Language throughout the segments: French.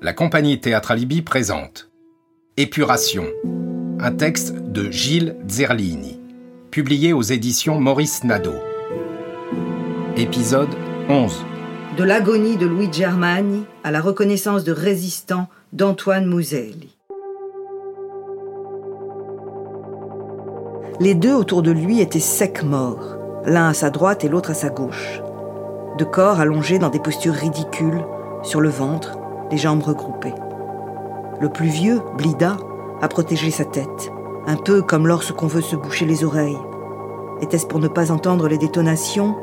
la compagnie Théâtre Alibi présente Épuration, un texte de Gilles Zerlini, publié aux éditions Maurice Nadeau. Épisode 11. De l'agonie de Louis Germani à la reconnaissance de résistant d'Antoine Mouselli. Les deux autour de lui étaient secs morts, l'un à sa droite et l'autre à sa gauche. De corps allongés dans des postures ridicules, sur le ventre, les jambes regroupées. Le plus vieux, Blida, a protégé sa tête, un peu comme lorsqu'on veut se boucher les oreilles. Était-ce pour ne pas entendre les détonations,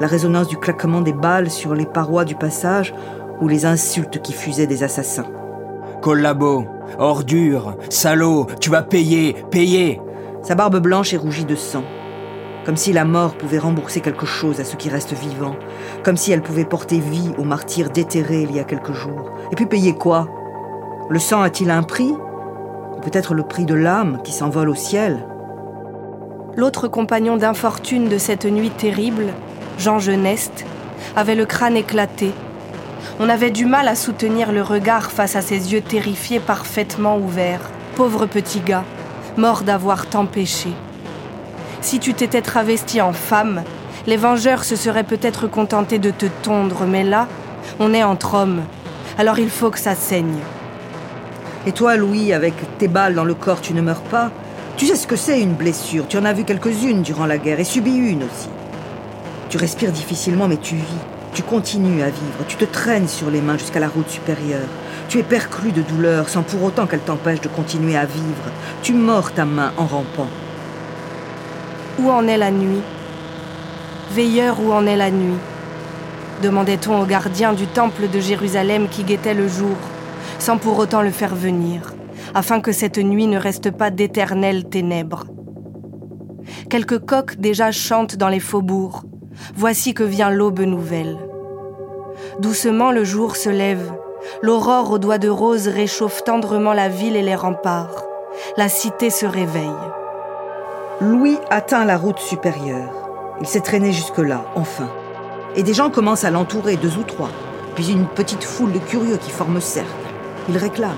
la résonance du claquement des balles sur les parois du passage ou les insultes qui fusaient des assassins? Collabo, ordure, salaud, tu vas payer, payer Sa barbe blanche est rougie de sang comme si la mort pouvait rembourser quelque chose à ceux qui restent vivants, comme si elle pouvait porter vie aux martyrs déterrés il y a quelques jours. Et puis payer quoi? Le sang a-t-il un prix? Peut-être le prix de l'âme qui s'envole au ciel? L'autre compagnon d'infortune de cette nuit terrible, Jean Geneste, avait le crâne éclaté. On avait du mal à soutenir le regard face à ses yeux terrifiés parfaitement ouverts. Pauvre petit gars, mort d'avoir tant péché. Si tu t'étais travesti en femme, les vengeurs se seraient peut-être contentés de te tondre, mais là, on est entre hommes. Alors il faut que ça saigne. Et toi, Louis, avec tes balles dans le corps, tu ne meurs pas Tu sais ce que c'est une blessure. Tu en as vu quelques-unes durant la guerre et subi une aussi. Tu respires difficilement, mais tu vis. Tu continues à vivre. Tu te traînes sur les mains jusqu'à la route supérieure. Tu es perclus de douleur sans pour autant qu'elle t'empêche de continuer à vivre. Tu mords ta main en rampant. Où en est la nuit? Veilleur, où en est la nuit? Demandait-on au gardien du temple de Jérusalem qui guettait le jour, sans pour autant le faire venir, afin que cette nuit ne reste pas d'éternelles ténèbres. Quelques coqs déjà chantent dans les faubourgs. Voici que vient l'aube nouvelle. Doucement le jour se lève. L'aurore aux doigts de rose réchauffe tendrement la ville et les remparts. La cité se réveille. Louis atteint la route supérieure. Il s'est traîné jusque-là, enfin. Et des gens commencent à l'entourer, deux ou trois. Puis une petite foule de curieux qui forment cercle. Il réclame.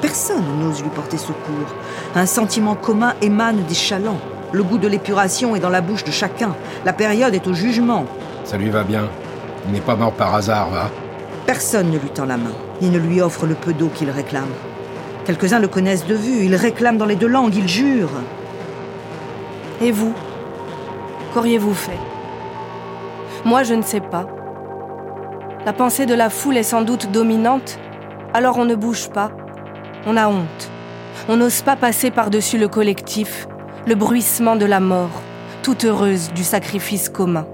Personne n'ose lui porter secours. Un sentiment commun émane des chalands. Le goût de l'épuration est dans la bouche de chacun. La période est au jugement. Ça lui va bien. Il n'est pas mort par hasard, va Personne ne lui tend la main, ni ne lui offre le peu d'eau qu'il réclame. Quelques-uns le connaissent de vue, ils réclament dans les deux langues, ils jurent. Et vous Qu'auriez-vous fait? Moi, je ne sais pas. La pensée de la foule est sans doute dominante, alors on ne bouge pas. On a honte. On n'ose pas passer par-dessus le collectif, le bruissement de la mort, toute heureuse du sacrifice commun.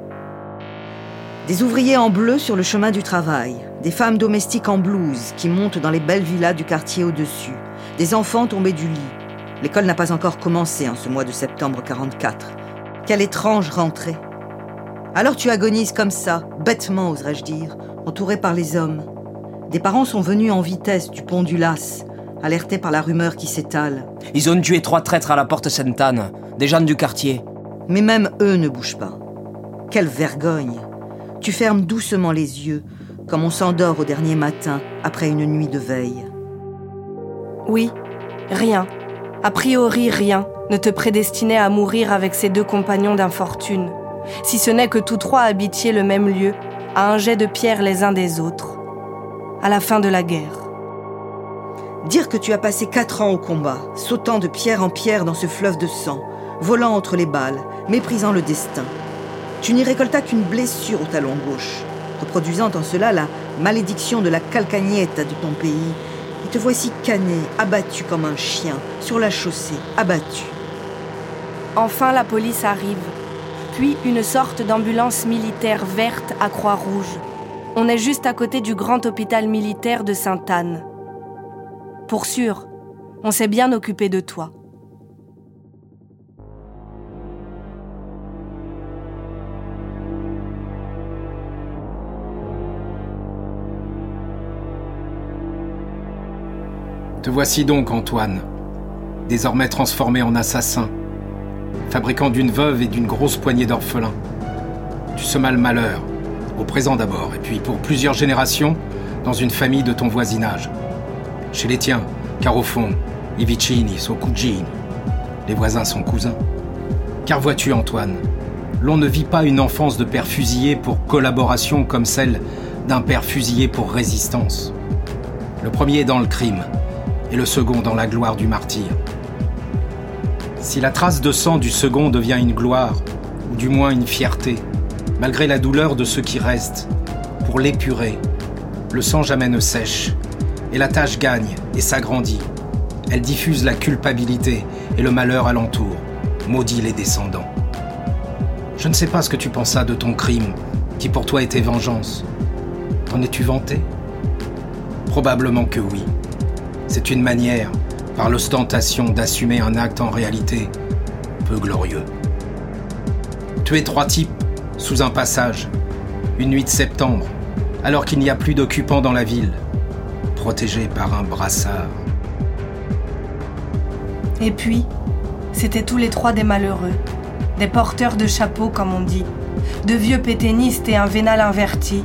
Des ouvriers en bleu sur le chemin du travail, des femmes domestiques en blouse qui montent dans les belles villas du quartier au-dessus, des enfants tombés du lit, L'école n'a pas encore commencé en ce mois de septembre 44. Quelle étrange rentrée. Alors tu agonises comme ça, bêtement oserais-je dire, entouré par les hommes. Des parents sont venus en vitesse du pont du Las, alertés par la rumeur qui s'étale. Ils ont tué trois traîtres à la porte Sainte-Anne, des gens du quartier. Mais même eux ne bougent pas. Quelle vergogne. Tu fermes doucement les yeux, comme on s'endort au dernier matin après une nuit de veille. Oui, rien. A priori, rien ne te prédestinait à mourir avec ces deux compagnons d'infortune, si ce n'est que tous trois habitiez le même lieu, à un jet de pierre les uns des autres, à la fin de la guerre. Dire que tu as passé quatre ans au combat, sautant de pierre en pierre dans ce fleuve de sang, volant entre les balles, méprisant le destin. Tu n'y récoltas qu'une blessure au talon gauche, reproduisant en cela la malédiction de la calcagnette de ton pays te voici cané, abattu comme un chien, sur la chaussée, abattu. Enfin la police arrive, puis une sorte d'ambulance militaire verte à croix rouge. On est juste à côté du grand hôpital militaire de Sainte-Anne. Pour sûr, on s'est bien occupé de toi. Te voici donc, Antoine, désormais transformé en assassin, fabricant d'une veuve et d'une grosse poignée d'orphelins. Tu semas le malheur, au présent d'abord, et puis pour plusieurs générations, dans une famille de ton voisinage. Chez les tiens, car au fond, i vicini. Les voisins sont cousins. Car vois-tu, Antoine, l'on ne vit pas une enfance de père fusillé pour collaboration comme celle d'un père fusillé pour résistance. Le premier dans le crime et le second dans la gloire du martyr. Si la trace de sang du second devient une gloire, ou du moins une fierté, malgré la douleur de ceux qui restent, pour l'épurer, le sang jamais ne sèche, et la tâche gagne et s'agrandit. Elle diffuse la culpabilité et le malheur alentour, maudit les descendants. Je ne sais pas ce que tu pensas de ton crime, qui pour toi était vengeance. T'en es-tu vanté? Probablement que oui. C'est une manière, par l'ostentation, d'assumer un acte en réalité peu glorieux. Tuer trois types sous un passage, une nuit de septembre, alors qu'il n'y a plus d'occupants dans la ville, protégés par un brassard. Et puis, c'était tous les trois des malheureux, des porteurs de chapeaux comme on dit, de vieux péténistes et un vénal inverti.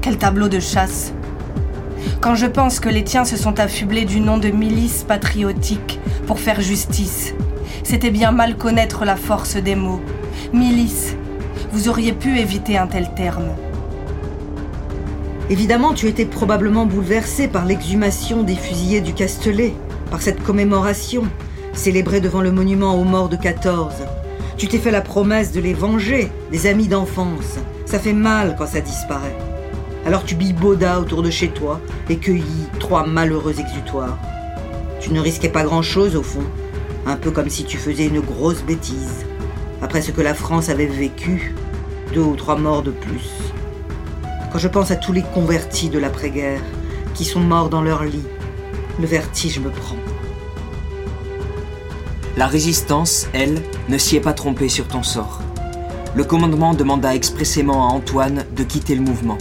Quel tableau de chasse Quand je pense que les tiens se sont affublés du nom de milice patriotique pour faire justice, c'était bien mal connaître la force des mots. Milice, vous auriez pu éviter un tel terme. Évidemment, tu étais probablement bouleversé par l'exhumation des fusillés du Castellet, par cette commémoration, célébrée devant le monument aux morts de 14. Tu t'es fait la promesse de les venger, des amis d'enfance. Ça fait mal quand ça disparaît. Alors tu bibaudas autour de chez toi et cueillis trois malheureux exutoires. Tu ne risquais pas grand-chose au fond, un peu comme si tu faisais une grosse bêtise. Après ce que la France avait vécu, deux ou trois morts de plus. Quand je pense à tous les convertis de l'après-guerre, qui sont morts dans leur lit, le vertige me prend. La résistance, elle, ne s'y est pas trompée sur ton sort. Le commandement demanda expressément à Antoine de quitter le mouvement.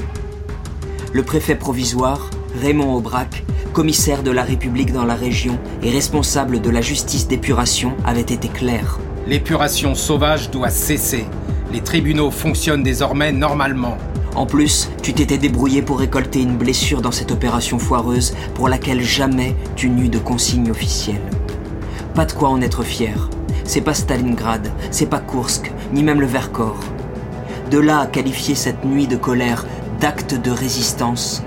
Le préfet provisoire, Raymond Aubrac, commissaire de la République dans la région et responsable de la justice d'épuration, avait été clair. L'épuration sauvage doit cesser. Les tribunaux fonctionnent désormais normalement. En plus, tu t'étais débrouillé pour récolter une blessure dans cette opération foireuse pour laquelle jamais tu n'eus de consigne officielle. Pas de quoi en être fier. C'est pas Stalingrad, c'est pas Kursk, ni même le Vercors. De là à qualifier cette nuit de colère d'acte de résistance.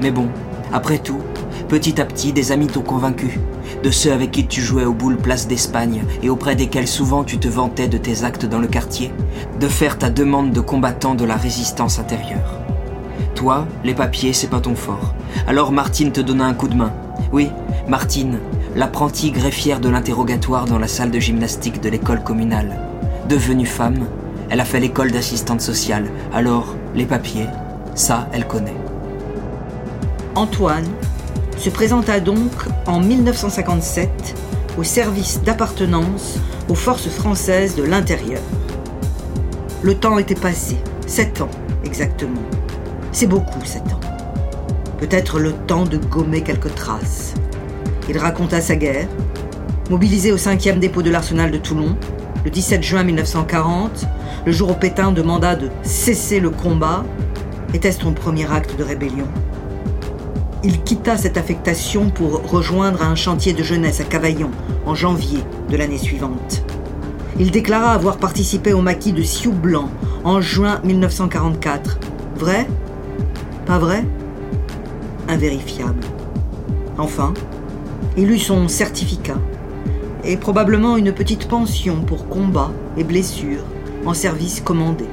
Mais bon, après tout, petit à petit, des amis t'ont convaincu. De ceux avec qui tu jouais au boule place d'Espagne et auprès desquels souvent tu te vantais de tes actes dans le quartier, de faire ta demande de combattant de la résistance intérieure. Toi, les papiers, c'est pas ton fort. Alors Martine te donna un coup de main. Oui, Martine, l'apprentie greffière de l'interrogatoire dans la salle de gymnastique de l'école communale. Devenue femme, elle a fait l'école d'assistante sociale. Alors, les papiers, ça, elle connaît. Antoine se présenta donc en 1957 au service d'appartenance aux forces françaises de l'intérieur. Le temps était passé, sept ans exactement. C'est beaucoup, sept ans. Peut-être le temps de gommer quelques traces. Il raconta sa guerre, mobilisé au 5e dépôt de l'arsenal de Toulon, le 17 juin 1940, le jour où Pétain demanda de cesser le combat. Était-ce ton premier acte de rébellion il quitta cette affectation pour rejoindre un chantier de jeunesse à Cavaillon en janvier de l'année suivante. Il déclara avoir participé au maquis de Sioux Blanc en juin 1944. Vrai? Pas vrai? Invérifiable. Enfin, il eut son certificat et probablement une petite pension pour combat et blessures en service commandé.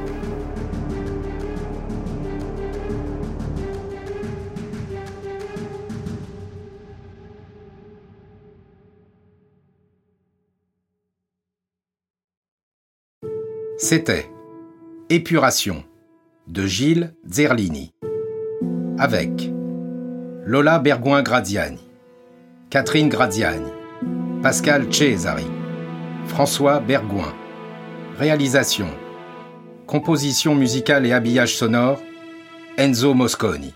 C'était Épuration de Gilles Zerlini avec Lola Bergouin-Gradiani, Catherine Gradiani, Pascal Cesari, François Bergouin. Réalisation, composition musicale et habillage sonore, Enzo Mosconi.